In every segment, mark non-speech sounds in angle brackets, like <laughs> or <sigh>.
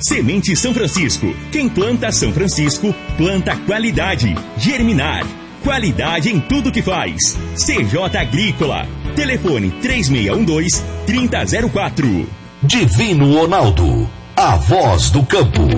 Semente São Francisco. Quem planta São Francisco, planta qualidade. Germinar. Qualidade em tudo que faz. CJ Agrícola. Telefone 3612-3004. Divino Ronaldo. A voz do campo.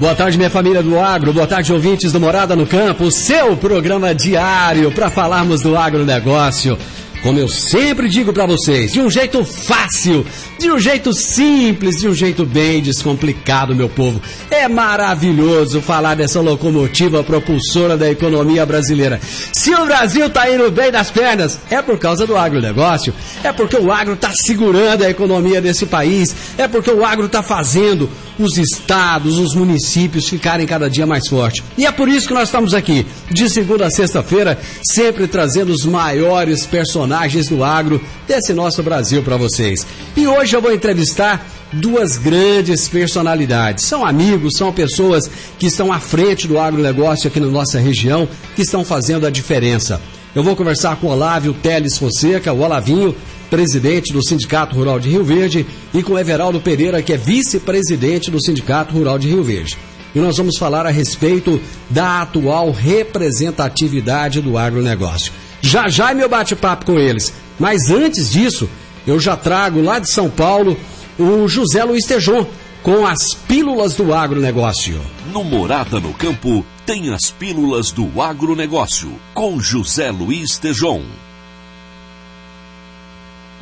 Boa tarde, minha família do agro. Boa tarde, ouvintes do Morada no Campo. Seu programa diário para falarmos do agronegócio como eu sempre digo para vocês, de um jeito fácil, de um jeito simples, de um jeito bem descomplicado, meu povo. É maravilhoso falar dessa locomotiva propulsora da economia brasileira. Se o Brasil tá indo bem das pernas, é por causa do agronegócio, é porque o agro tá segurando a economia desse país, é porque o agro tá fazendo os estados, os municípios ficarem cada dia mais fortes. E é por isso que nós estamos aqui, de segunda a sexta-feira, sempre trazendo os maiores personagens do agro desse nosso Brasil para vocês. E hoje eu vou entrevistar duas grandes personalidades. São amigos, são pessoas que estão à frente do agronegócio aqui na nossa região, que estão fazendo a diferença. Eu vou conversar com o Olávio Teles Fonseca, o Olavinho, presidente do Sindicato Rural de Rio Verde, e com Everaldo Pereira, que é vice-presidente do Sindicato Rural de Rio Verde. E nós vamos falar a respeito da atual representatividade do agronegócio. Já já é meu bate-papo com eles. Mas antes disso, eu já trago lá de São Paulo o José Luiz Tejon com as pílulas do agronegócio. No Morada no Campo tem as pílulas do agronegócio com José Luiz Tejon.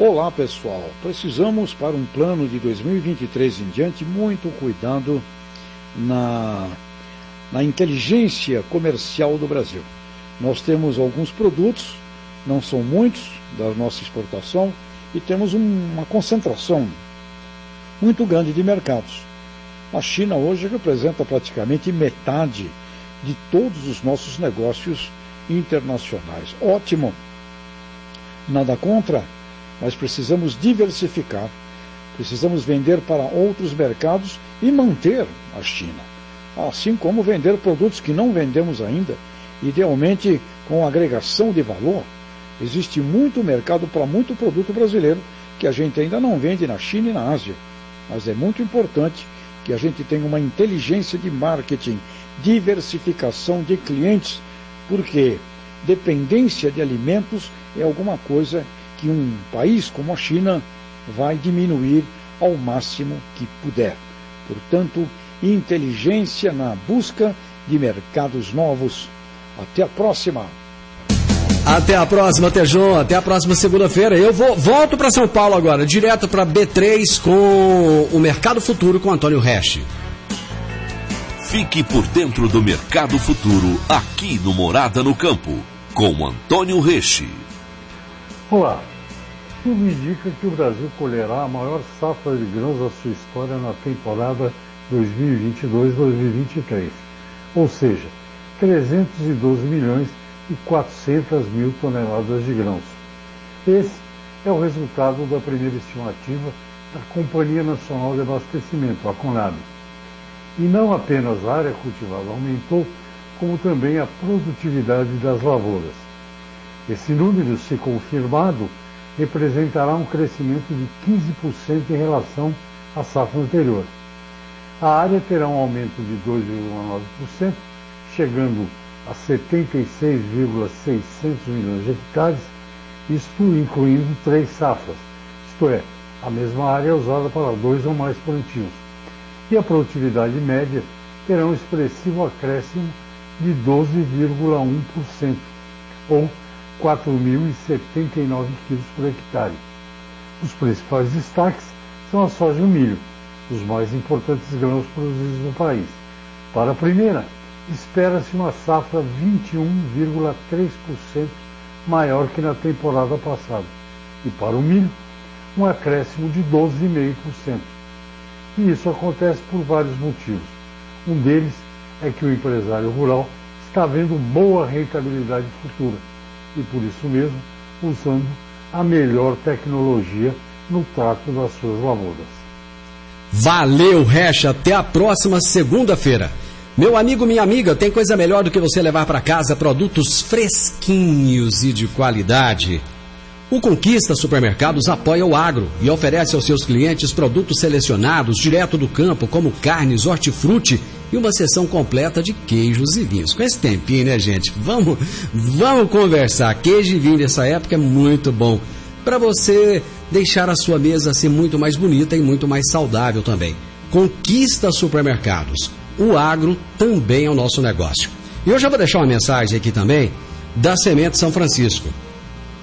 Olá pessoal, precisamos para um plano de 2023 em diante muito cuidado na, na inteligência comercial do Brasil. Nós temos alguns produtos, não são muitos da nossa exportação, e temos um, uma concentração muito grande de mercados. A China hoje representa praticamente metade de todos os nossos negócios internacionais. Ótimo! Nada contra mas precisamos diversificar, precisamos vender para outros mercados e manter a China, assim como vender produtos que não vendemos ainda, idealmente com agregação de valor. Existe muito mercado para muito produto brasileiro que a gente ainda não vende na China e na Ásia, mas é muito importante que a gente tenha uma inteligência de marketing, diversificação de clientes, porque dependência de alimentos é alguma coisa que um país como a China vai diminuir ao máximo que puder. Portanto, inteligência na busca de mercados novos. Até a próxima. Até a próxima, Tejon. Até a próxima segunda-feira. Eu vou volto para São Paulo agora, direto para B3 com o Mercado Futuro com Antônio Resch. Fique por dentro do Mercado Futuro aqui no Morada no Campo com Antônio Resch. Olá, tudo indica que o Brasil colherá a maior safra de grãos da sua história na temporada 2022-2023, ou seja, 312 milhões e 400 mil toneladas de grãos. Esse é o resultado da primeira estimativa da Companhia Nacional de Abastecimento, a CONAB. E não apenas a área cultivada aumentou, como também a produtividade das lavouras. Esse número, se confirmado, representará um crescimento de 15% em relação à safra anterior. A área terá um aumento de 2,9%, chegando a 76,600 milhões de hectares, isto incluindo três safras, isto é, a mesma área usada para dois ou mais plantios. E a produtividade média terá um expressivo acréscimo de 12,1%, ou 4.079 kg por hectare. Os principais destaques são a soja e o milho, os mais importantes grãos produzidos no país. Para a primeira, espera-se uma safra 21,3% maior que na temporada passada, e para o milho, um acréscimo de 12,5%. E isso acontece por vários motivos. Um deles é que o empresário rural está vendo boa rentabilidade futura e, por isso mesmo, usando a melhor tecnologia no trato das suas lavouras. Valeu, Recha. Até a próxima segunda-feira. Meu amigo, minha amiga, tem coisa melhor do que você levar para casa produtos fresquinhos e de qualidade. O Conquista Supermercados apoia o agro e oferece aos seus clientes produtos selecionados direto do campo, como carnes, hortifruti e uma seção completa de queijos e vinhos. Com esse tempinho, né, gente? Vamos, vamos conversar. Queijo e vinho nessa época é muito bom para você deixar a sua mesa ser muito mais bonita e muito mais saudável também. Conquista Supermercados. O agro também é o nosso negócio. E eu vou deixar uma mensagem aqui também da Semente São Francisco.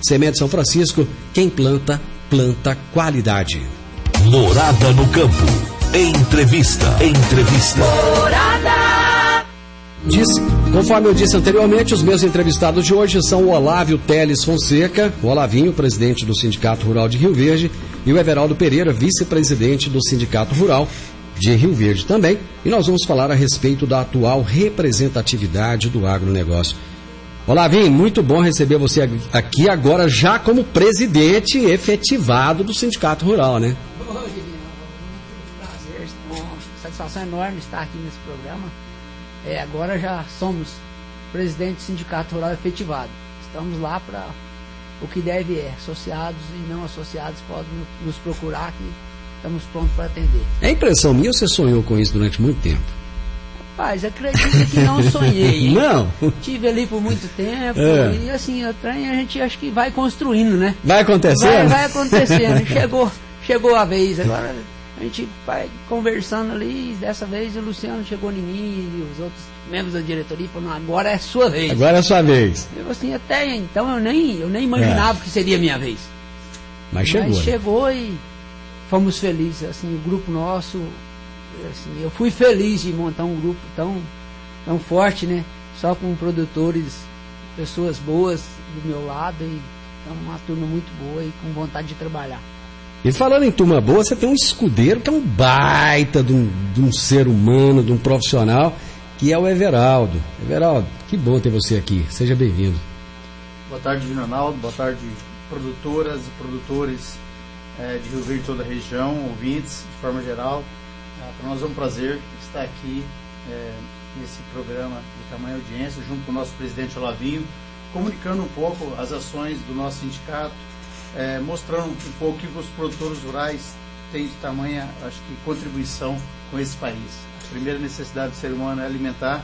Semente São Francisco, quem planta, planta qualidade. Morada no campo. Entrevista. Entrevista. Morada. Disse, conforme eu disse anteriormente, os meus entrevistados de hoje são o Olávio Teles Fonseca, o Olavinho, presidente do Sindicato Rural de Rio Verde, e o Everaldo Pereira, vice-presidente do Sindicato Rural de Rio Verde também. E nós vamos falar a respeito da atual representatividade do agronegócio. Olá, Vim, muito bom receber você aqui agora já como presidente efetivado do Sindicato Rural, né? Oi, prazer, uma satisfação enorme estar aqui nesse programa. É, agora já somos presidente do Sindicato Rural efetivado. Estamos lá para o que deve é, associados e não associados podem nos procurar que estamos prontos para atender. É impressão minha ou você sonhou com isso durante muito tempo? Rapaz, acredito que não sonhei. <laughs> Não? Tive ali por muito tempo é. e assim, o trem a gente acho que vai construindo, né? Vai acontecendo? Vai, vai acontecendo. <laughs> chegou, chegou a vez. Agora a gente vai conversando ali, dessa vez o Luciano chegou em mim e os outros membros da diretoria falaram, agora é sua vez. Agora é sua vez. Eu assim, até então eu nem, eu nem imaginava é. que seria minha vez. Mas chegou. Mas né? chegou e fomos felizes, assim, o grupo nosso assim, eu fui feliz de montar um grupo tão, tão forte, né? Só com produtores, pessoas boas do meu lado e é uma turma muito boa e com vontade de trabalhar. E falando em turma boa, você tem um escudeiro que é um baita de um, de um ser humano, de um profissional, que é o Everaldo. Everaldo, que bom ter você aqui. Seja bem-vindo. Boa tarde, Vinonaldo. Boa tarde, produtoras e produtores é, de Rio Verde toda a região, ouvintes, de forma geral. Para nós é um prazer estar aqui é, nesse programa de tamanha audiência, junto com o nosso presidente Olavinho, comunicando um pouco as ações do nosso sindicato, é, mostrando um pouco que os produtores rurais têm de tamanha, acho que, contribuição com esse país. A primeira necessidade do ser humano é alimentar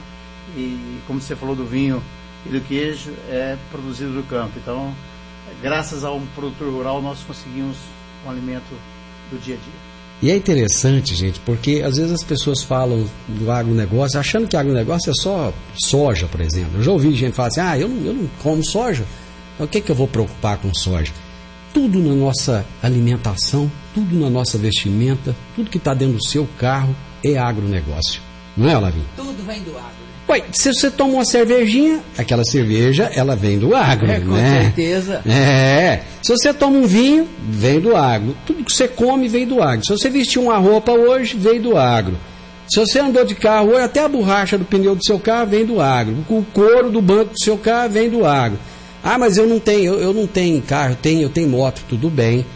e, como você falou do vinho e do queijo, é produzido no campo. Então, graças a um produtor rural, nós conseguimos um alimento do dia a dia. E é interessante, gente, porque às vezes as pessoas falam do agronegócio achando que agronegócio é só soja, por exemplo. Eu já ouvi gente falar assim: ah, eu não, eu não como soja, então o que, é que eu vou preocupar com soja? Tudo na nossa alimentação, tudo na nossa vestimenta, tudo que está dentro do seu carro é agronegócio. Não é, Olavinho? Tudo vem do agro. Ué, se você toma uma cervejinha, aquela cerveja, ela vem do agro, é, com né? Com certeza. É. Se você toma um vinho, vem do agro. Tudo que você come vem do agro. Se você vestiu uma roupa hoje, vem do agro. Se você andou de carro hoje, até a borracha do pneu do seu carro vem do agro. O couro do banco do seu carro vem do agro. Ah, mas eu não tenho, eu, eu não tenho carro, eu tenho, eu tenho moto, tudo bem.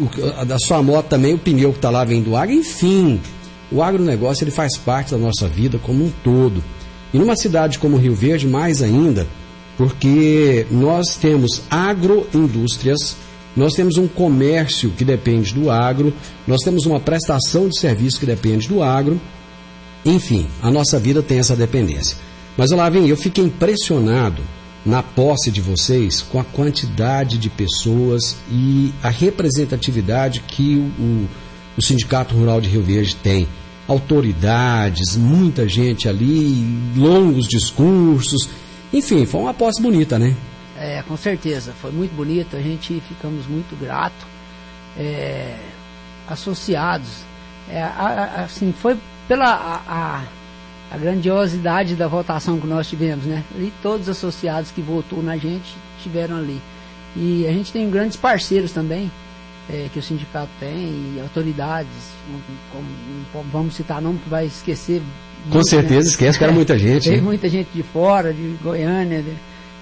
O, a da sua moto também, o pneu que está lá vem do agro. Enfim, o agronegócio ele faz parte da nossa vida como um todo. E numa cidade como Rio Verde, mais ainda, porque nós temos agroindústrias, nós temos um comércio que depende do agro, nós temos uma prestação de serviço que depende do agro, enfim, a nossa vida tem essa dependência. Mas olá, vem, eu fiquei impressionado na posse de vocês com a quantidade de pessoas e a representatividade que o, o, o Sindicato Rural de Rio Verde tem autoridades, muita gente ali, longos discursos. Enfim, foi uma posse bonita, né? É, com certeza, foi muito bonito, a gente ficamos muito gratos, é, associados, é, a, a, assim, foi pela a, a, grandiosidade da votação que nós tivemos, né? E todos os associados que votou na gente tiveram ali. E a gente tem grandes parceiros também, é, que o sindicato tem, e autoridades, vamos citar nome que vai esquecer. Com muito, certeza né? esquece que era muita gente. Tem né? muita gente de fora, de Goiânia,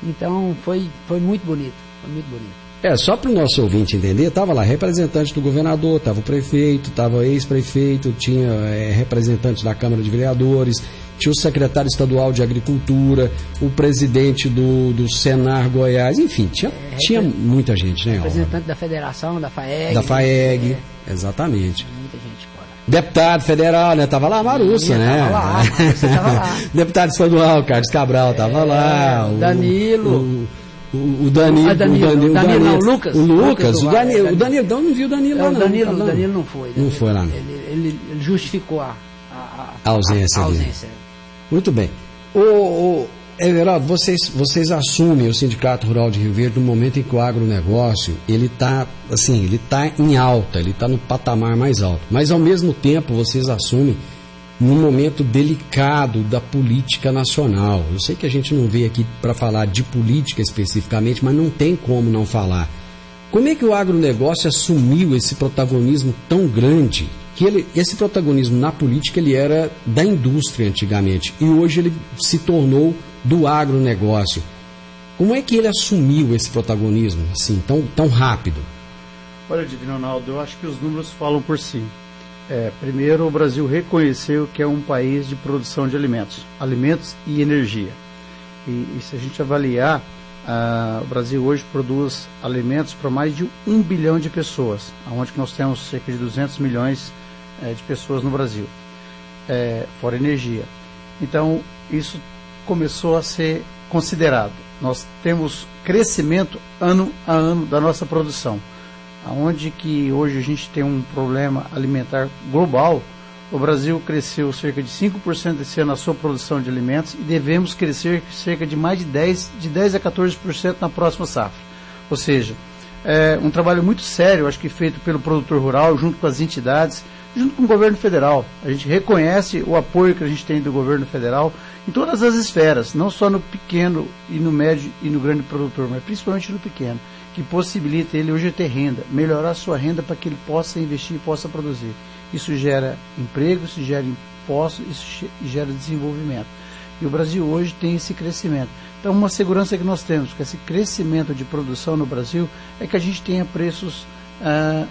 então foi, foi muito bonito, foi muito bonito. É, só para o nosso ouvinte entender, estava lá representante do governador, estava o prefeito, estava ex-prefeito, tinha é, representante da Câmara de Vereadores, tinha o secretário estadual de Agricultura, o presidente do, do Senar Goiás, enfim, tinha, é, tinha muita gente, né? Representante da federação, da FAEG. Da FAEG, é, exatamente. Muita gente fora. Deputado federal, né? Tava lá a Marussa, né? Tava lá, tava lá. <laughs> Deputado estadual, Carlos Cabral, tava é, lá. O, Danilo. O, o, Danilo, ah, Danilo, o Danilo, Danilo, não, o Lucas. O Lucas, o Danilo, o Danilo, então não viu o Danilo lá, não. Danilo, não, Danilo não foi. Não foi lá, não. Ele, ele, ele justificou a, a, a, ausência, a, ausência. Muito bem. O, o Everaldo, vocês, vocês assumem o Sindicato Rural de Rio Verde no momento em que o agronegócio ele está assim, ele está em alta, ele está no patamar mais alto. Mas ao mesmo tempo vocês assumem num momento delicado da política nacional. Eu sei que a gente não veio aqui para falar de política especificamente, mas não tem como não falar. Como é que o agronegócio assumiu esse protagonismo tão grande? Que ele, esse protagonismo na política ele era da indústria antigamente e hoje ele se tornou do agronegócio. Como é que ele assumiu esse protagonismo assim tão, tão rápido? Olha, Divino Ronaldo, eu acho que os números falam por si. É, primeiro, o Brasil reconheceu que é um país de produção de alimentos, alimentos e energia. E, e se a gente avaliar, ah, o Brasil hoje produz alimentos para mais de um bilhão de pessoas, onde nós temos cerca de 200 milhões é, de pessoas no Brasil, é, fora energia. Então, isso começou a ser considerado. Nós temos crescimento ano a ano da nossa produção onde que hoje a gente tem um problema alimentar global, o Brasil cresceu cerca de 5% esse ano na sua produção de alimentos e devemos crescer cerca de mais de 10, de 10 a 14% na próxima safra. Ou seja, é um trabalho muito sério, acho que feito pelo produtor rural, junto com as entidades, junto com o governo federal. A gente reconhece o apoio que a gente tem do governo federal em todas as esferas, não só no pequeno e no médio e no grande produtor, mas principalmente no pequeno que possibilita ele hoje ter renda, melhorar sua renda para que ele possa investir e possa produzir. Isso gera emprego, isso gera impostos, isso gera desenvolvimento. E o Brasil hoje tem esse crescimento. Então, uma segurança que nós temos com esse crescimento de produção no Brasil é que a gente tenha preços ah,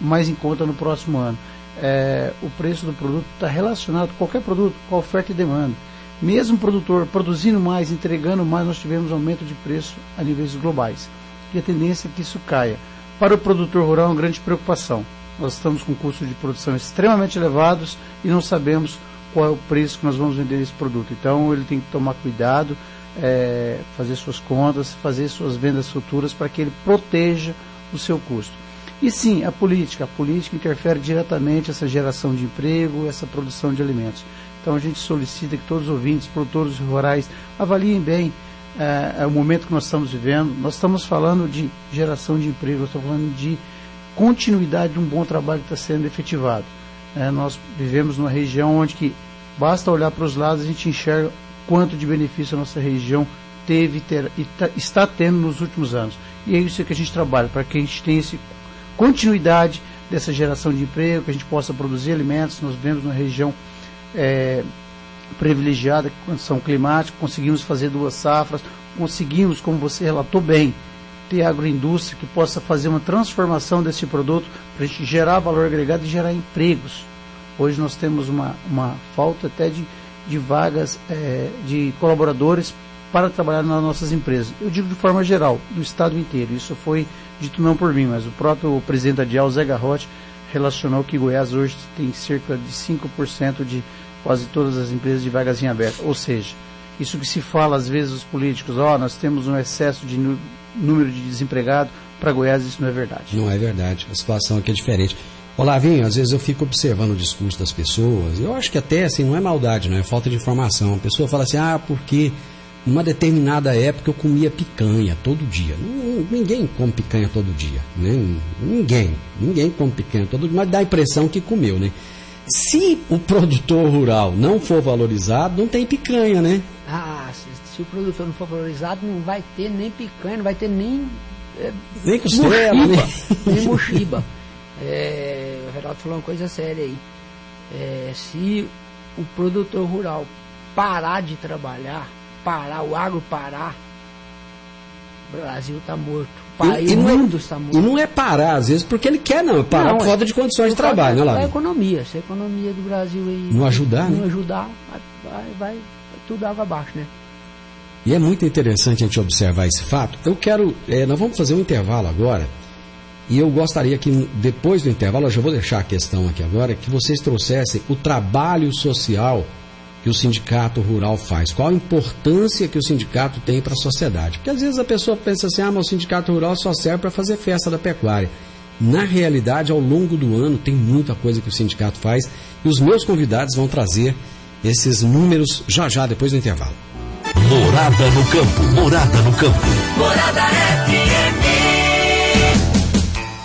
mais em conta no próximo ano. É, o preço do produto está relacionado, qualquer produto, com a oferta e demanda. Mesmo o produtor produzindo mais, entregando mais, nós tivemos aumento de preço a níveis globais e a tendência é que isso caia. Para o produtor rural é uma grande preocupação. Nós estamos com custos de produção extremamente elevados e não sabemos qual é o preço que nós vamos vender esse produto. Então ele tem que tomar cuidado, é, fazer suas contas, fazer suas vendas futuras para que ele proteja o seu custo. E sim, a política. A política interfere diretamente essa geração de emprego, essa produção de alimentos. Então a gente solicita que todos os ouvintes, produtores rurais, avaliem bem é, é, o momento que nós estamos vivendo. Nós estamos falando de geração de emprego, nós estamos falando de continuidade de um bom trabalho que está sendo efetivado. É, nós vivemos numa região onde que basta olhar para os lados a gente enxerga quanto de benefício a nossa região teve ter, e tá, está tendo nos últimos anos. E é isso que a gente trabalha, para que a gente tenha esse continuidade dessa geração de emprego, que a gente possa produzir alimentos. Nós vivemos numa região é, privilegiada condição climática, conseguimos fazer duas safras, conseguimos, como você relatou bem, ter agroindústria que possa fazer uma transformação desse produto para a gente gerar valor agregado e gerar empregos. Hoje nós temos uma, uma falta até de, de vagas é, de colaboradores para trabalhar nas nossas empresas. Eu digo de forma geral, do estado inteiro. Isso foi dito não por mim, mas o próprio presidente da DIAL, Zé Garrote, relacionou que Goiás hoje tem cerca de 5% de quase todas as empresas de vagas em aberto. Ou seja, isso que se fala às vezes os políticos, ó, oh, nós temos um excesso de número de desempregados, para Goiás isso não é verdade. Não é verdade, a situação aqui é diferente. Olavinho, às vezes eu fico observando o discurso das pessoas, eu acho que até assim, não é maldade, não é falta de informação. A pessoa fala assim, ah, porque numa determinada época eu comia picanha todo dia. Ninguém come picanha todo dia, né? Ninguém, ninguém come picanha todo dia, mas dá a impressão que comeu, né? Se o produtor rural não for valorizado, não tem picanha, né? Ah, se, se o produtor não for valorizado, não vai ter nem picanha, não vai ter nem. É, nem costela, mochiba, nem, <laughs> nem mochiba. É, o Renato falou uma coisa séria aí. É, se o produtor rural parar de trabalhar, parar, o agro parar, o Brasil está morto. E, e mundo morto. E não é parar, às vezes, porque ele quer, não. É parar não, por falta de condições de trabalho, né, lá. A economia, se a economia do Brasil aí. Não ajudar, não né? ajudar, vai, vai, vai tudo água abaixo, né? E é muito interessante a gente observar esse fato. Eu quero. É, nós vamos fazer um intervalo agora. E eu gostaria que, depois do intervalo, eu já vou deixar a questão aqui agora, que vocês trouxessem o trabalho social que o sindicato rural faz? Qual a importância que o sindicato tem para a sociedade? Porque às vezes a pessoa pensa assim, ah, mas o sindicato rural só serve para fazer festa da pecuária. Na realidade, ao longo do ano, tem muita coisa que o sindicato faz e os meus convidados vão trazer esses números já já depois do intervalo. Morada no campo, morada no campo. Morada FM.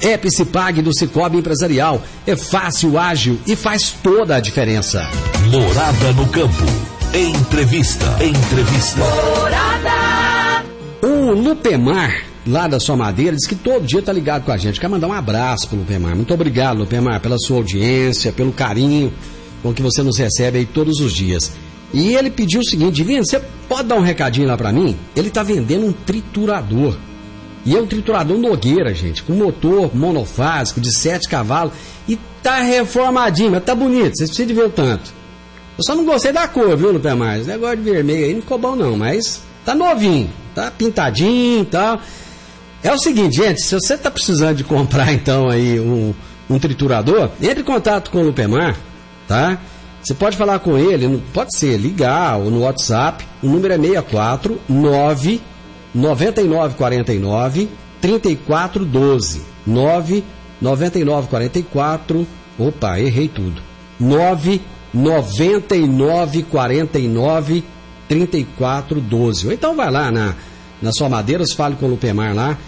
Epicipag do Cicobi Empresarial. É fácil, ágil e faz toda a diferença. Morada no campo. Entrevista. Entrevista. Morada. O Lupemar, lá da sua madeira, diz que todo dia tá ligado com a gente. Quer mandar um abraço pro Lupemar. Muito obrigado, Lupemar, pela sua audiência, pelo carinho com que você nos recebe aí todos os dias. E ele pediu o seguinte, Divino, você pode dar um recadinho lá para mim? Ele tá vendendo um triturador. E é um triturador Nogueira, gente, com motor monofásico de 7 cavalos. E tá reformadinho, mas tá bonito, vocês precisam de ver o tanto. Eu só não gostei da cor, viu, Lupe Mais? O negócio de vermelho aí não ficou bom não, mas tá novinho, tá pintadinho e tal. É o seguinte, gente, se você tá precisando de comprar <laughs> então aí um, um triturador, entre em contato com o Lupemar, tá? Você pode falar com ele, pode ser ligar ou no WhatsApp, o número é 64 9 9949 3412 9 9944 opa, errei tudo. 9 9949 3412 ou então vai lá na, na sua Madeiras, fale com o Lupemar lá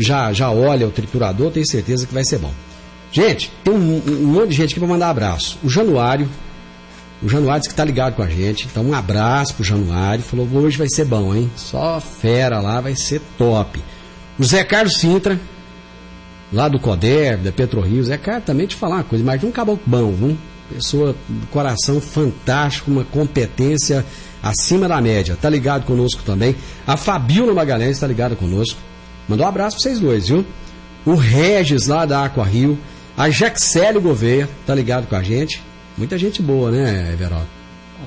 já, já olha o triturador, tenho certeza que vai ser bom. Gente, tem um, um monte de gente que vai mandar abraço. O Januário o Januário disse que tá ligado com a gente. Então, um abraço pro Januário. Falou hoje vai ser bom, hein? Só fera lá, vai ser top. O Zé Carlos Sintra, lá do Coder, da PetroRio. Zé Carlos, também te falar uma coisa, mas um caboclo bom, viu? Pessoa coração fantástico, uma competência acima da média. Tá ligado conosco também. A Fabiola Magalhães tá ligada conosco. Mandou um abraço pra vocês dois, viu? O Regis, lá da Aqua Rio. A Jaxélio Gouveia, tá ligado com a gente. Muita gente boa, né, Everaldo?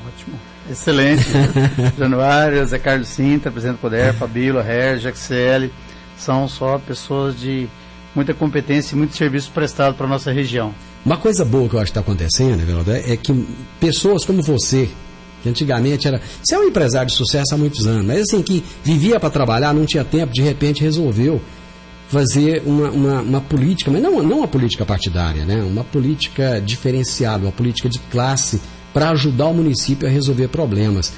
Ótimo. Excelente. <laughs> Januário, Zé Carlos Sinta, presidente do Poder, Fabíola, Herr, XL, são só pessoas de muita competência e muito serviço prestado para a nossa região. Uma coisa boa que eu acho que está acontecendo, Everaldo, é, é que pessoas como você, que antigamente era. Você é um empresário de sucesso há muitos anos, mas assim, que vivia para trabalhar, não tinha tempo, de repente resolveu fazer uma, uma, uma, política, mas não, não uma política partidária, né? uma política diferenciada, uma política de classe para ajudar o município a resolver problemas.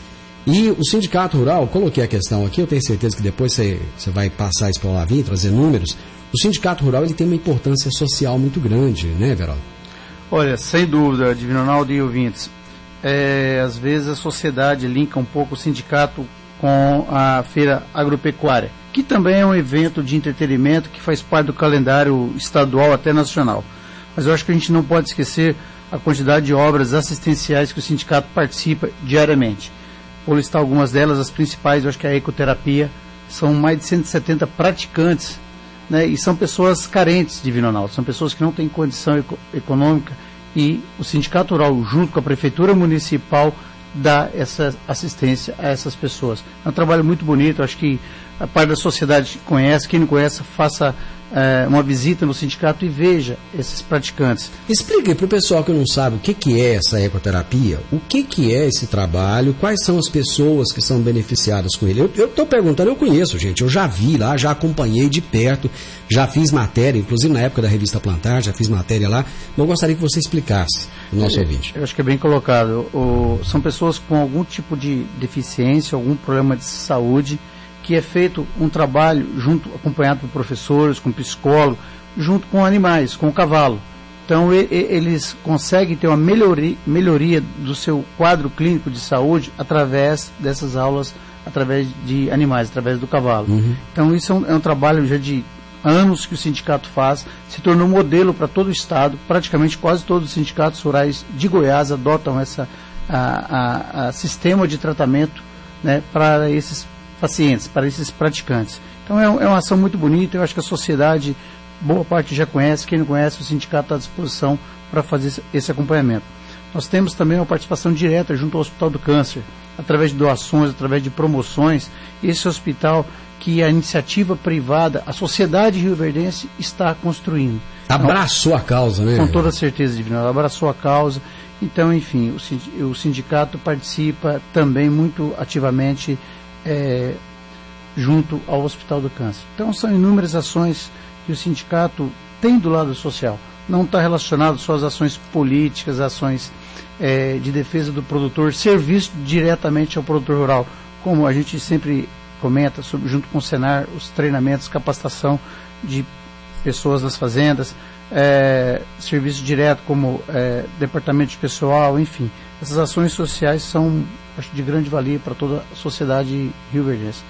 E o Sindicato Rural, coloquei a questão aqui, eu tenho certeza que depois você, você vai passar isso para o Lavim, trazer números. O Sindicato Rural ele tem uma importância social muito grande, né, Verol? Olha, sem dúvida, Divino Ronaldo e ouvintes. É, às vezes a sociedade linka um pouco o sindicato com a feira agropecuária que também é um evento de entretenimento que faz parte do calendário estadual até nacional. Mas eu acho que a gente não pode esquecer a quantidade de obras assistenciais que o sindicato participa diariamente. Vou listar algumas delas, as principais, eu acho que é a ecoterapia, são mais de 170 praticantes, né, e são pessoas carentes de Vinonaldo, são pessoas que não têm condição eco econômica, e o Sindicato Rural, junto com a Prefeitura Municipal, dar essa assistência a essas pessoas. É um trabalho muito bonito, acho que a parte da sociedade conhece, quem não conhece, faça é, uma visita no sindicato e veja esses praticantes. Explique para o pessoal que não sabe o que, que é essa ecoterapia, o que, que é esse trabalho, quais são as pessoas que são beneficiadas com ele. Eu estou perguntando, eu conheço, gente, eu já vi lá, já acompanhei de perto, já fiz matéria, inclusive na época da revista Plantar, já fiz matéria lá, mas eu gostaria que você explicasse o nosso eu, ouvinte. Eu acho que é bem colocado. O, são pessoas com algum tipo de deficiência, algum problema de saúde, que é feito um trabalho junto, acompanhado por professores, com psicólogo, junto com animais, com o cavalo. Então e, e, eles conseguem ter uma melhoria, melhoria do seu quadro clínico de saúde através dessas aulas, através de animais, através do cavalo. Uhum. Então isso é um, é um trabalho já de anos que o sindicato faz, se tornou modelo para todo o estado, praticamente quase todos os sindicatos rurais de Goiás adotam esse sistema de tratamento né, para esses pacientes, para esses praticantes. Então é, é, uma ação muito bonita, eu acho que a sociedade, boa parte já conhece, quem não conhece, o sindicato está à disposição para fazer esse acompanhamento. Nós temos também uma participação direta junto ao Hospital do Câncer, através de doações, através de promoções. Esse hospital que a iniciativa privada, a sociedade rioverdense está construindo. Abraçou então, a causa, né? Com toda certeza, Divino, abraçou a causa. Então, enfim, o sindicato participa também muito ativamente é, junto ao Hospital do Câncer. Então são inúmeras ações que o sindicato tem do lado social. Não está relacionado só às ações políticas, ações é, de defesa do produtor, serviço diretamente ao produtor rural, como a gente sempre comenta, sobre, junto com o Senar, os treinamentos, capacitação de pessoas das fazendas, é, serviço direto como é, departamento de pessoal, enfim. Essas ações sociais são acho de grande valia para toda a sociedade rio-verdense.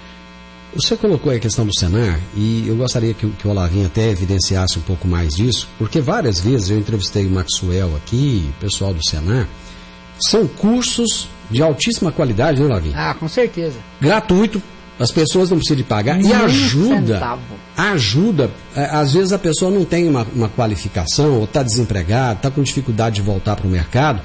Você colocou a questão do Senar e eu gostaria que, que o Olavinho até evidenciasse um pouco mais disso, porque várias vezes eu entrevistei o Maxwell aqui, o pessoal do Senar. São cursos de altíssima qualidade, né, Olavinho? Ah, com certeza. Gratuito, as pessoas não precisam de pagar e ajuda. Centavo. Ajuda. É, às vezes a pessoa não tem uma, uma qualificação, ou está desempregado, está com dificuldade de voltar para o mercado.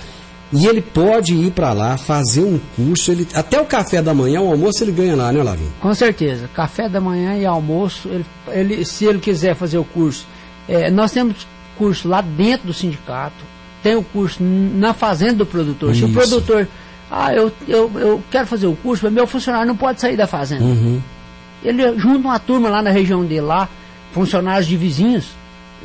E ele pode ir para lá, fazer um curso, ele, até o café da manhã, o almoço ele ganha lá, né, Lavinho? Com certeza. Café da manhã e almoço, ele, ele se ele quiser fazer o curso. É, nós temos curso lá dentro do sindicato, tem o curso na fazenda do produtor. Isso. Se o produtor, ah, eu, eu, eu quero fazer o curso, mas meu funcionário não pode sair da fazenda. Uhum. Ele junta uma turma lá na região dele, lá, funcionários de vizinhos,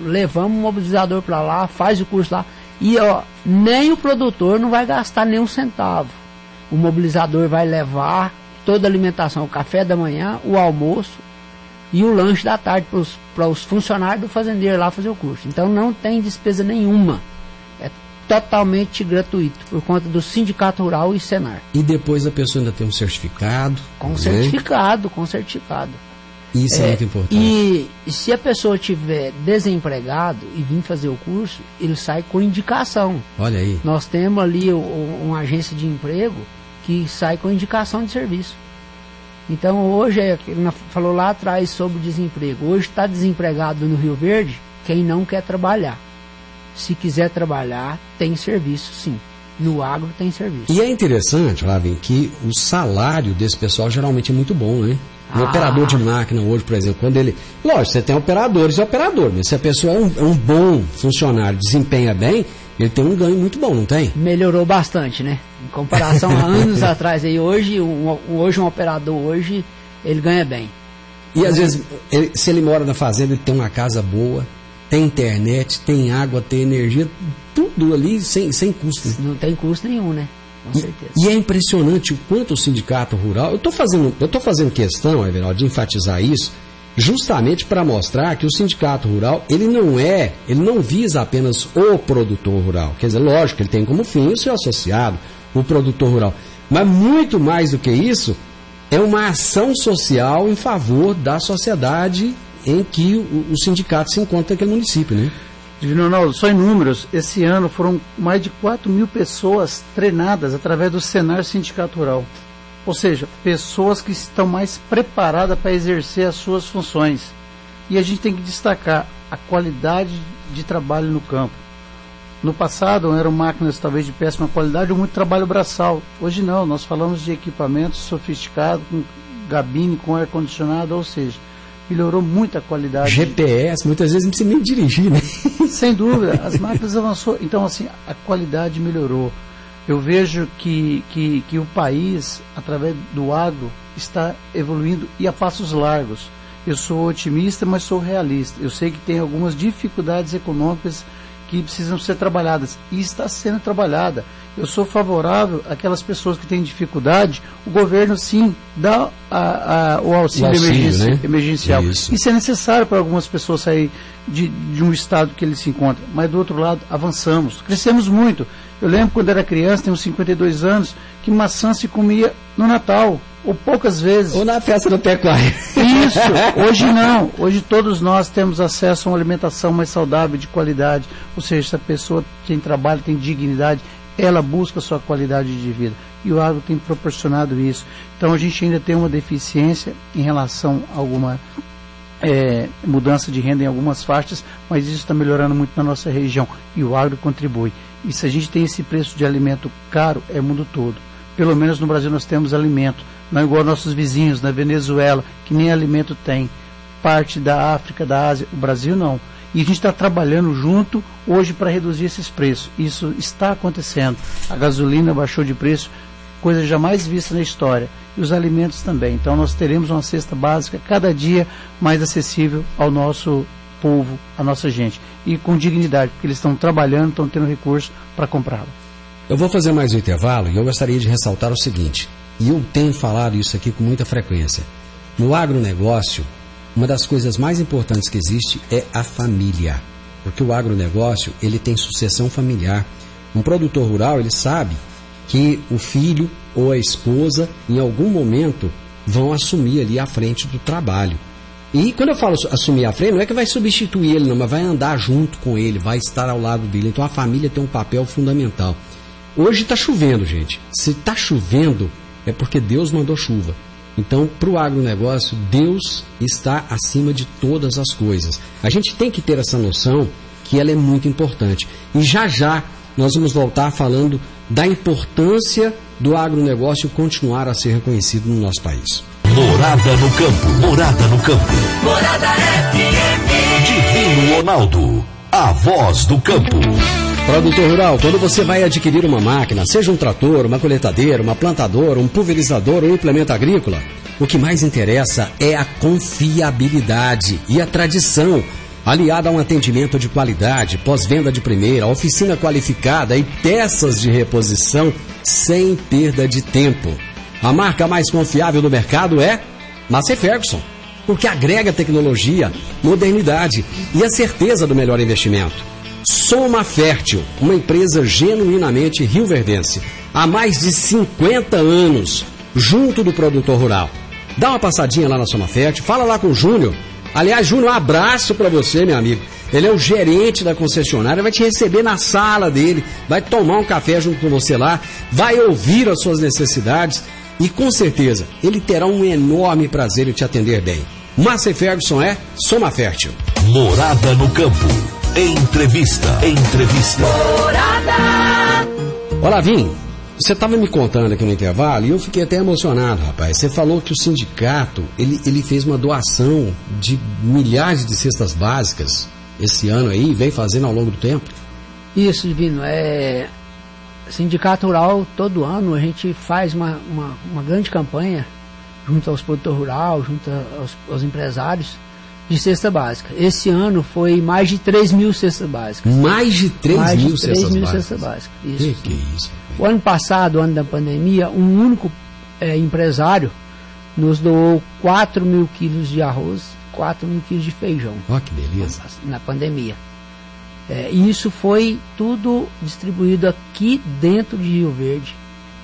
levamos um mobilizador para lá, faz o curso lá. E ó, nem o produtor não vai gastar nenhum centavo. O mobilizador vai levar toda a alimentação, o café da manhã, o almoço e o lanche da tarde para os funcionários do fazendeiro lá fazer o curso. Então não tem despesa nenhuma. É totalmente gratuito por conta do Sindicato Rural e Senar. E depois a pessoa ainda tem um certificado? Com né? certificado, com certificado. Isso é, é muito importante. E, se a pessoa tiver desempregado e vir fazer o curso, ele sai com indicação. Olha aí. Nós temos ali o, o, uma agência de emprego que sai com indicação de serviço. Então hoje, é, ele falou lá atrás sobre desemprego. Hoje está desempregado no Rio Verde quem não quer trabalhar. Se quiser trabalhar, tem serviço sim. No agro tem serviço. E é interessante, Lavin, que o salário desse pessoal geralmente é muito bom, né? Um ah. operador de máquina hoje, por exemplo, quando ele. Lógico, você tem operadores e operador, mas se a pessoa é um, é um bom funcionário, desempenha bem, ele tem um ganho muito bom, não tem? Melhorou bastante, né? Em comparação a anos <laughs> atrás aí, hoje, um, hoje um operador hoje, ele ganha bem. E às vezes, ele, se ele mora na fazenda, ele tem uma casa boa, tem internet, tem água, tem energia, tudo ali sem, sem custo. Não tem custo nenhum, né? Com certeza. E, e é impressionante o quanto o sindicato rural. Eu estou fazendo, eu tô fazendo questão, Everaldo, de enfatizar isso, justamente para mostrar que o sindicato rural ele não é, ele não visa apenas o produtor rural. Quer dizer, lógico, ele tem como fim o seu associado, o produtor rural. Mas muito mais do que isso, é uma ação social em favor da sociedade em que o, o sindicato se encontra naquele município, né? Divino Ronaldo, só em números, esse ano foram mais de 4 mil pessoas treinadas através do Senar Sindicato Rural. Ou seja, pessoas que estão mais preparadas para exercer as suas funções. E a gente tem que destacar a qualidade de trabalho no campo. No passado eram máquinas talvez de péssima qualidade ou muito trabalho braçal. Hoje não, nós falamos de equipamentos sofisticados, com gabine, com ar-condicionado, ou seja, melhorou muito a qualidade. GPS, muitas vezes não precisa nem dirigir, né? <laughs> Sem dúvida, as máquinas avançou. Então, assim, a qualidade melhorou. Eu vejo que, que, que o país, através do agro, está evoluindo e a passos largos. Eu sou otimista, mas sou realista. Eu sei que tem algumas dificuldades econômicas que precisam ser trabalhadas e está sendo trabalhada. Eu sou favorável àquelas pessoas que têm dificuldade, o governo sim dá a, a, o auxílio, O auxílio, emergenci- né? emergencial. Isso. Isso é necessário para algumas pessoas sair de, de um estado que ele se encontra. Mas do outro lado, avançamos, crescemos muito. Eu lembro quando era criança, tenho uns 52 anos, que maçã se comia no Natal, ou poucas vezes. Ou na festa do pecuário. Isso, <laughs> hoje não. Hoje todos nós temos acesso a uma alimentação mais saudável, de qualidade. Ou seja, se a pessoa tem trabalho, tem dignidade, ela busca sua qualidade de vida. E o agro tem proporcionado isso. Então a gente ainda tem uma deficiência em relação a alguma é, mudança de renda em algumas faixas, mas isso está melhorando muito na nossa região e o agro contribui. E se a gente tem esse preço de alimento caro, é mundo todo. Pelo menos no Brasil nós temos alimento, não é igual nossos vizinhos na Venezuela, que nem alimento tem. Parte da África, da Ásia, o Brasil não. E a gente está trabalhando junto hoje para reduzir esses preços. Isso está acontecendo. A gasolina baixou de preço, coisa jamais vista na história. E os alimentos também. Então nós teremos uma cesta básica cada dia mais acessível ao nosso povo, à nossa gente. E com dignidade, porque eles estão trabalhando, estão tendo recurso para comprá-lo. Eu vou fazer mais um intervalo e eu gostaria de ressaltar o seguinte, e eu tenho falado isso aqui com muita frequência. No agronegócio, uma das coisas mais importantes que existe é a família. Porque o agronegócio, ele tem sucessão familiar. Um produtor rural, ele sabe que o filho ou a esposa, em algum momento, vão assumir ali a frente do trabalho. E quando eu falo su- assumir a frente, não é que vai substituir ele, não, mas vai andar junto com ele, vai estar ao lado dele. Então a família tem um papel fundamental. Hoje está chovendo, gente. Se está chovendo, é porque Deus mandou chuva. Então, para o agronegócio, Deus está acima de todas as coisas. A gente tem que ter essa noção que ela é muito importante. E já já nós vamos voltar falando da importância do agronegócio continuar a ser reconhecido no nosso país. Morada no campo. Morada no campo. Morada FM. Divino Ronaldo. A voz do campo. Produtor rural, quando você vai adquirir uma máquina, seja um trator, uma coletadeira, uma plantadora, um pulverizador ou um implemento agrícola, o que mais interessa é a confiabilidade e a tradição, aliada a um atendimento de qualidade, pós-venda de primeira, oficina qualificada e peças de reposição sem perda de tempo. A marca mais confiável do mercado é Massey Ferguson, porque agrega tecnologia, modernidade e a certeza do melhor investimento. Soma Fértil, uma empresa genuinamente rioverdense, há mais de 50 anos, junto do produtor rural. Dá uma passadinha lá na Soma Fértil, fala lá com o Júnior. Aliás, Júnior, um abraço para você, meu amigo. Ele é o gerente da concessionária, vai te receber na sala dele, vai tomar um café junto com você lá, vai ouvir as suas necessidades e com certeza ele terá um enorme prazer em te atender bem. Márcia Ferguson é Soma Fértil. Morada no campo. Entrevista. Entrevista. Morada. Olá, Vim. Você estava me contando aqui no intervalo e eu fiquei até emocionado, rapaz. Você falou que o sindicato ele, ele fez uma doação de milhares de cestas básicas esse ano aí, vem fazendo ao longo do tempo. Isso, Divino. É, Sindicato Rural, todo ano a gente faz uma, uma, uma grande campanha junto aos produtores rurais, junto aos, aos empresários de cesta básica. Esse ano foi mais de 3 mil cestas básicas. Mais de 3 mais mil de 3 cestas mil básicas. cestas básicas. Que Isso. que é isso? O ano passado, o ano da pandemia, um único eh, empresário nos doou 4 mil quilos de arroz, 4 mil quilos de feijão Ó, que beleza. na pandemia. É, e isso foi tudo distribuído aqui dentro de Rio Verde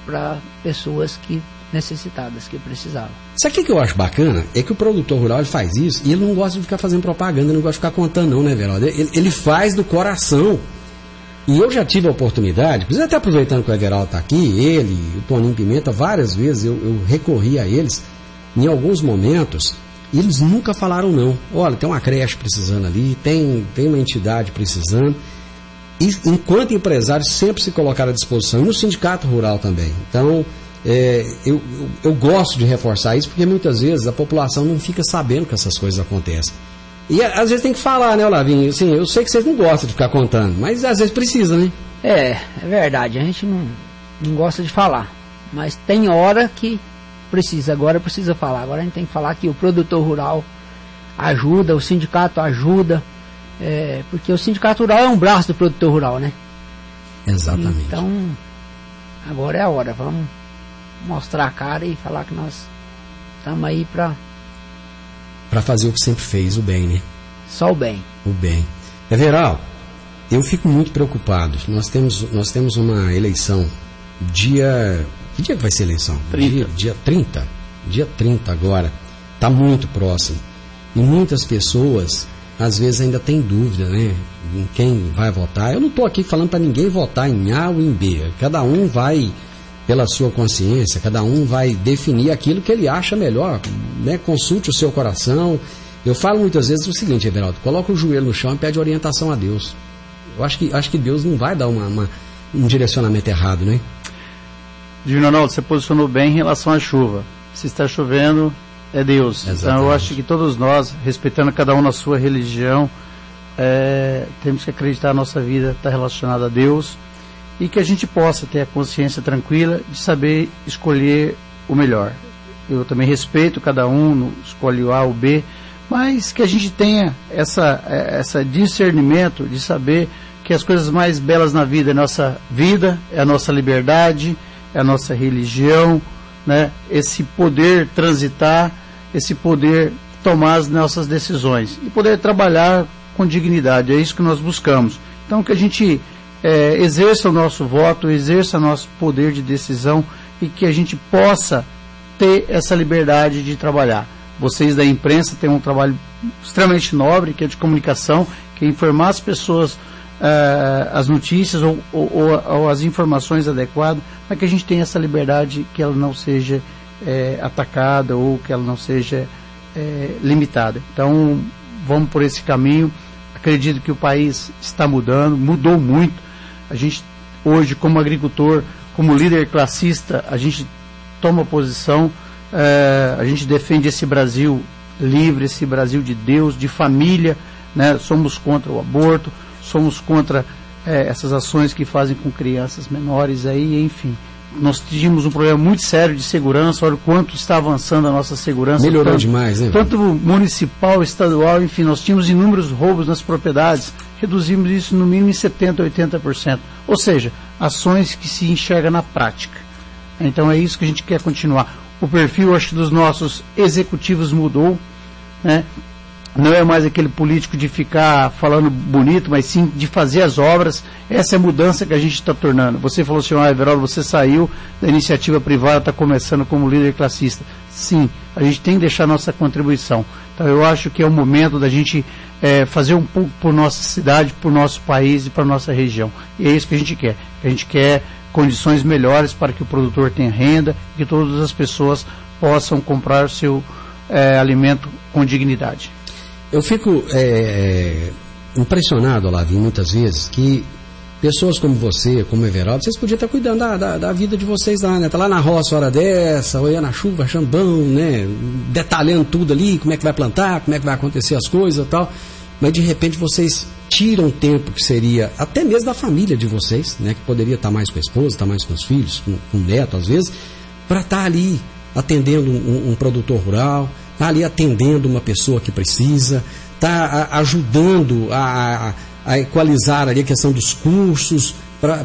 para pessoas que necessitadas, que precisavam. Sabe o que, eu acho bacana? É que o produtor rural ele faz isso e ele não gosta de ficar fazendo propaganda, não gosta de ficar contando, não, né, Veraldo? Ele, ele faz do coração. E eu já tive a oportunidade, precisa até aproveitando que o Everaldo está aqui, ele, o Toninho Pimenta, várias vezes eu, eu recorri a eles em alguns momentos eles nunca falaram não. Olha, tem uma creche precisando ali, tem, tem uma entidade precisando. e, enquanto empresários, sempre se colocaram à disposição, e no sindicato rural também. Então, é, eu, eu, eu, gosto de reforçar isso, porque muitas vezes a população não fica sabendo que essas coisas acontecem. E às vezes tem que falar, né, Olavinho? Assim, eu sei que vocês não gostam de ficar contando, mas às vezes precisa, né? É, é verdade, a gente não, não gosta de falar. Mas tem hora que precisa, agora precisa falar. Agora a gente tem que falar que o produtor rural ajuda, o sindicato ajuda, é, porque o sindicato rural é um braço do produtor rural, né? Exatamente. Então, agora é a hora, vamos mostrar a cara e falar que nós estamos aí para para fazer o que sempre fez, o bem, né? Só o bem. O bem. Everal, eu fico muito preocupado. Nós temos, nós temos uma eleição dia. Que dia vai ser a eleição? 30. Dia, dia 30. Dia 30 agora. Está muito próximo. E muitas pessoas, às vezes, ainda têm dúvida, né? Em quem vai votar. Eu não estou aqui falando para ninguém votar em A ou em B. Cada um vai pela sua consciência, cada um vai definir aquilo que ele acha melhor, né? Consulte o seu coração. Eu falo muitas vezes o seguinte, Everaldo, coloca o joelho no chão e pede orientação a Deus. Eu acho que, acho que Deus não vai dar uma, uma um direcionamento errado, né? Divino Ronaldo, você posicionou bem em relação à chuva. Se está chovendo, é Deus. Exatamente. Então eu acho que todos nós, respeitando cada um na sua religião, é, temos que acreditar que a nossa vida está relacionada a Deus e que a gente possa ter a consciência tranquila de saber escolher o melhor. Eu também respeito cada um, escolhe o A ou B, mas que a gente tenha essa, é, essa discernimento de saber que as coisas mais belas na vida é a nossa vida, é a nossa liberdade, é a nossa religião, né? esse poder transitar, esse poder tomar as nossas decisões e poder trabalhar com dignidade. É isso que nós buscamos. Então, que a gente é, exerça o nosso voto, exerça nosso poder de decisão e que a gente possa ter essa liberdade de trabalhar. Vocês da imprensa têm um trabalho extremamente nobre, que é de comunicação, que é informar as pessoas uh, as notícias ou, ou, ou, as informações adequadas, para que a gente tenha essa liberdade que ela não seja é, atacada ou que ela não seja é, limitada. Então, vamos por esse caminho. Acredito que o país está mudando, mudou muito. A gente, hoje, como agricultor, como líder classista, a gente toma posição, é, a gente defende esse Brasil livre, esse Brasil de Deus, de família, né? somos contra o aborto, somos contra é, essas ações que fazem com crianças menores aí, enfim. Nós tínhamos um problema muito sério de segurança, olha o quanto está avançando a nossa segurança. Melhorou tanto, demais, né? Tanto municipal, estadual, enfim, nós tínhamos inúmeros roubos nas propriedades, reduzimos isso no mínimo em 70%, 80%. Ou seja, ações que se enxerga na prática. Então é isso que a gente quer continuar. O perfil, acho, dos nossos executivos mudou, né? Não é mais aquele político de ficar falando bonito, mas sim de fazer as obras. Essa é a mudança que a gente está tornando. Você falou assim, ah, Everaldo, você saiu da iniciativa privada, está começando como líder classista. Sim, a gente tem que deixar nossa contribuição. Então eu acho que é o momento da gente é, fazer um pouco por nossa cidade, por nosso país e para nossa região. E é isso que a gente quer. A gente quer condições melhores para que o produtor tenha renda e que todas as pessoas possam comprar seu é, alimento com dignidade. Eu fico é, impressionado, Olavinho, muitas vezes, que pessoas como você, como Everaldo, vocês podiam estar cuidando da, da, da, vida de vocês lá, né? Tá lá na roça hora dessa, olhando a chuva, bom, né? Detalhando tudo ali, como é que vai plantar, como é que vai acontecer as coisas e tal. Mas de repente vocês tiram tempo que seria até mesmo da família de vocês, né? Que poderia estar mais com a esposa, estar mais com os filhos, com, com o neto às vezes, para estar ali atendendo um, um produtor rural, está ali atendendo uma pessoa que precisa, está ajudando a, a, a, equalizar ali a questão dos cursos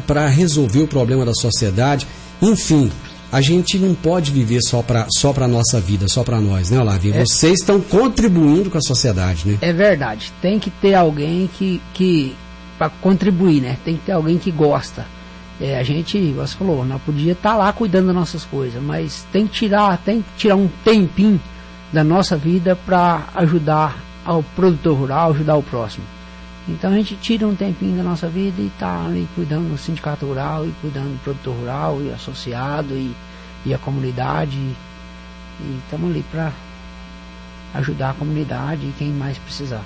para resolver o problema da sociedade. Enfim, a gente não pode viver só para só a nossa vida, só para nós, né, Olávio? É. Vocês estão contribuindo com a sociedade, né? É verdade. Tem que ter alguém que, que para contribuir, né? Tem que ter alguém que gosta. É, a gente, você falou, não podia estar tá lá cuidando das nossas coisas, mas tem que tirar, tem que tirar um tempinho da nossa vida para ajudar ao produtor rural, ajudar o próximo. Então a gente tira um tempinho da nossa vida e está ali cuidando do sindicato rural e cuidando do produtor rural e associado e, e a comunidade. E estamos ali para ajudar a comunidade e quem mais precisar.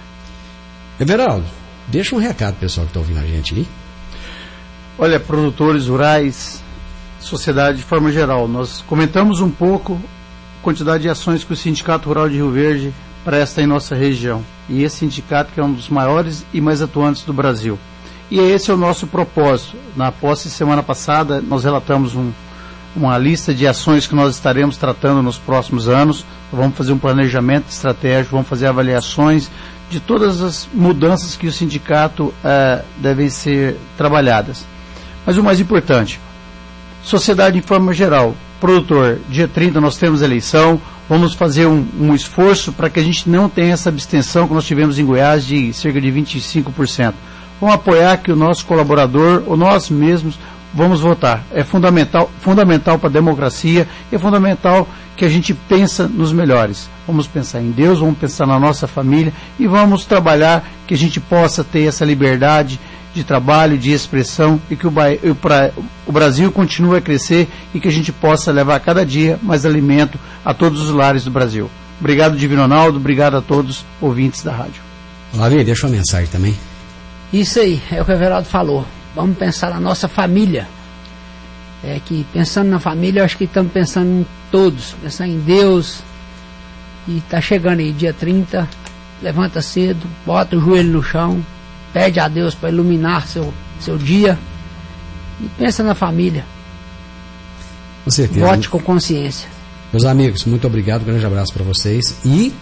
Everaldo, deixa um recado pessoal que está ouvindo a gente aí. Olha, produtores rurais, sociedade de forma geral, nós comentamos um pouco quantidade de ações que o Sindicato Rural de Rio Verde presta em nossa região. E esse sindicato que é um dos maiores e mais atuantes do Brasil. E esse é o nosso propósito. Na posse semana passada, nós relatamos um, uma lista de ações que nós estaremos tratando nos próximos anos. Vamos fazer um planejamento estratégico, vamos fazer avaliações de todas as mudanças que o sindicato uh, devem ser trabalhadas. Mas o mais importante, sociedade em forma geral, produtor, dia 30 nós temos eleição, vamos fazer um, um esforço para que a gente não tenha essa abstenção que nós tivemos em Goiás de cerca de 25%. Vamos apoiar que o nosso colaborador, ou nós mesmos, vamos votar. É fundamental, fundamental para a democracia, é fundamental que a gente pensa nos melhores. Vamos pensar em Deus, vamos pensar na nossa família e vamos trabalhar que a gente possa ter essa liberdade de trabalho, de expressão e que o, o Brasil continue a crescer e que a gente possa levar cada dia mais alimento a todos os lares do Brasil. Obrigado, Divino Ronaldo, obrigado a todos ouvintes da rádio. Lavi, deixa uma mensagem também. Isso aí, é o que o Everaldo falou. Vamos pensar na nossa família. É que pensando na família, eu acho que estamos pensando em todos, pensando em Deus. E está chegando aí, dia 30, levanta cedo, bota o joelho no chão, pede a Deus para iluminar seu, seu dia e pensa na família. Com certeza. Vote com consciência. Meus amigos, muito obrigado, um grande abraço para vocês e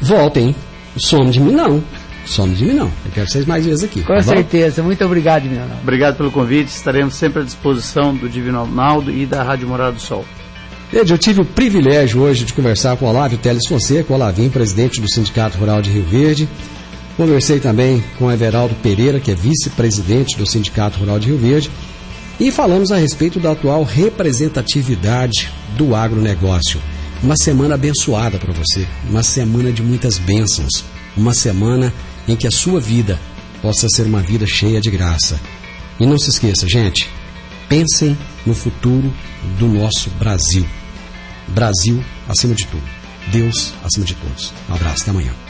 voltem. Some de mim não. Some de mim não. Eu quero vocês mais vezes aqui. Com tá certeza. Bom? Muito obrigado, Divino Ronaldo. Obrigado pelo convite. Estaremos sempre à disposição do Divino Ronaldo e da Rádio Morada do Sol. Eu tive o privilégio hoje de conversar com o Olávio Teles Fonseca, o Olavim, presidente do Sindicato Rural de Rio Verde. Conversei também com Everaldo Pereira, que é vice-presidente do Sindicato Rural de Rio Verde, e falamos a respeito da atual representatividade do agronegócio. Uma semana abençoada para você, uma semana de muitas bênçãos, uma semana em que a sua vida possa ser uma vida cheia de graça. E não se esqueça, gente, pensem no futuro do nosso Brasil. Brasil acima de tudo. Deus acima de todos. Um abraço, até amanhã.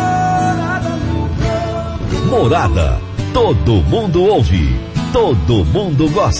Morada. Todo mundo ouve. Todo mundo gosta.